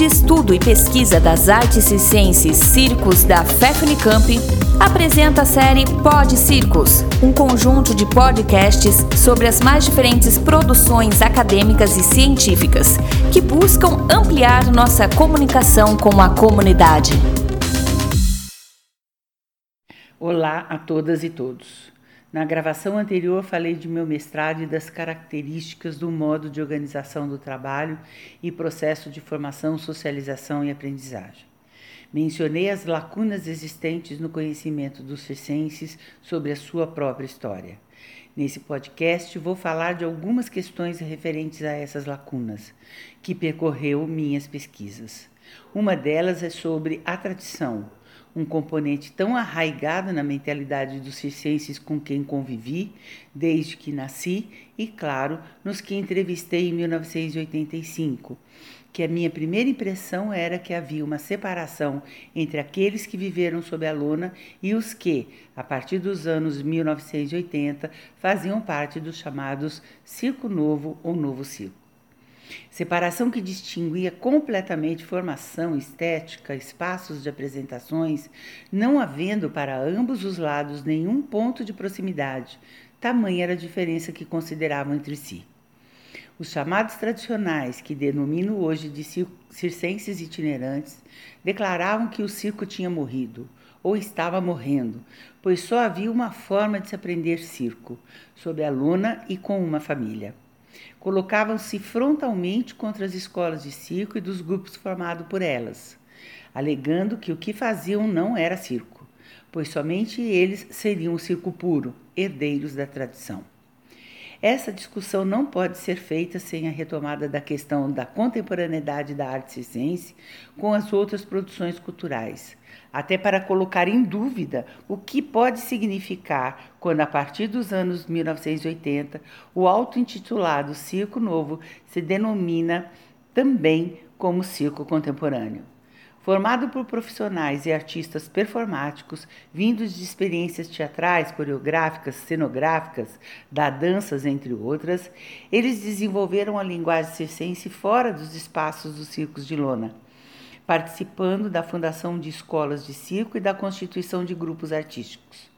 de Estudo e Pesquisa das Artes Circenses Circos da FEFNICAMP, apresenta a série Pod Circos, um conjunto de podcasts sobre as mais diferentes produções acadêmicas e científicas que buscam ampliar nossa comunicação com a comunidade. Olá a todas e todos. Na gravação anterior, falei de meu mestrado e das características do modo de organização do trabalho e processo de formação, socialização e aprendizagem. Mencionei as lacunas existentes no conhecimento dos circenses sobre a sua própria história. Nesse podcast, vou falar de algumas questões referentes a essas lacunas, que percorreu minhas pesquisas. Uma delas é sobre a tradição um componente tão arraigado na mentalidade dos circenses com quem convivi desde que nasci e, claro, nos que entrevistei em 1985, que a minha primeira impressão era que havia uma separação entre aqueles que viveram sob a lona e os que, a partir dos anos 1980, faziam parte dos chamados Circo Novo ou Novo Circo. Separação que distinguia completamente formação estética, espaços de apresentações, não havendo para ambos os lados nenhum ponto de proximidade, tamanha era a diferença que consideravam entre si. Os chamados tradicionais, que denomino hoje de circenses itinerantes, declaravam que o circo tinha morrido, ou estava morrendo, pois só havia uma forma de se aprender circo, sob a lona e com uma família colocavam-se frontalmente contra as escolas de circo e dos grupos formados por elas, alegando que o que faziam não era circo, pois somente eles seriam o circo puro, herdeiros da tradição. Essa discussão não pode ser feita sem a retomada da questão da contemporaneidade da arte circense com as outras produções culturais, até para colocar em dúvida o que pode significar quando, a partir dos anos 1980, o auto-intitulado Circo Novo se denomina também como circo contemporâneo. Formado por profissionais e artistas performáticos vindos de experiências teatrais, coreográficas, cenográficas, da danças, entre outras, eles desenvolveram a linguagem circense fora dos espaços dos circos de lona, participando da fundação de escolas de circo e da constituição de grupos artísticos.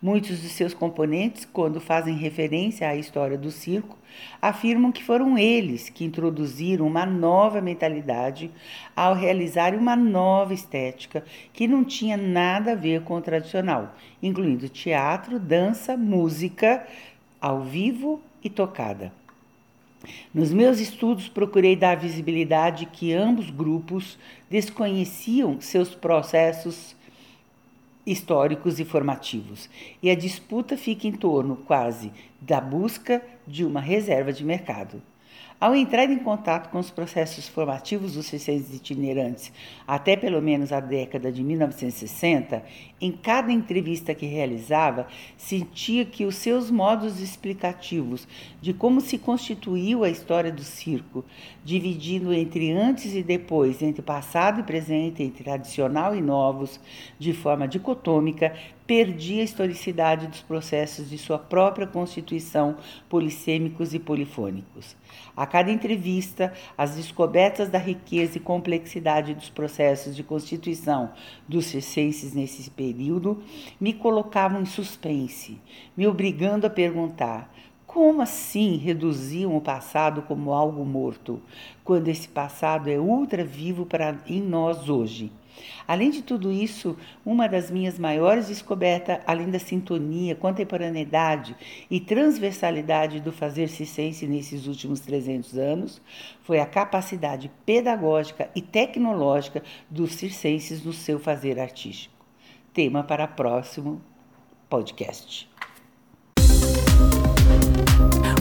Muitos de seus componentes, quando fazem referência à história do circo, afirmam que foram eles que introduziram uma nova mentalidade ao realizar uma nova estética que não tinha nada a ver com o tradicional, incluindo teatro, dança, música ao vivo e tocada. Nos meus estudos, procurei dar visibilidade que ambos grupos desconheciam seus processos históricos e formativos, e a disputa fica em torno, quase, da busca de uma reserva de mercado. Ao entrar em contato com os processos formativos dos circenses itinerantes até pelo menos a década de 1960, em cada entrevista que realizava, sentia que os seus modos explicativos de como se constituiu a história do circo, dividindo entre antes e depois, entre passado e presente, entre tradicional e novos, de forma dicotômica, perdia a historicidade dos processos de sua própria constituição polissêmicos e polifônicos. A cada entrevista, as descobertas da riqueza e complexidade dos processos de constituição dos circenses nesse período me colocavam em suspense, me obrigando a perguntar como assim reduziam o passado como algo morto, quando esse passado é ultra vivo para em nós hoje? Além de tudo isso, uma das minhas maiores descobertas, além da sintonia, contemporaneidade e transversalidade do fazer circense nesses últimos 300 anos, foi a capacidade pedagógica e tecnológica dos circenses no seu fazer artístico. Tema para próximo podcast.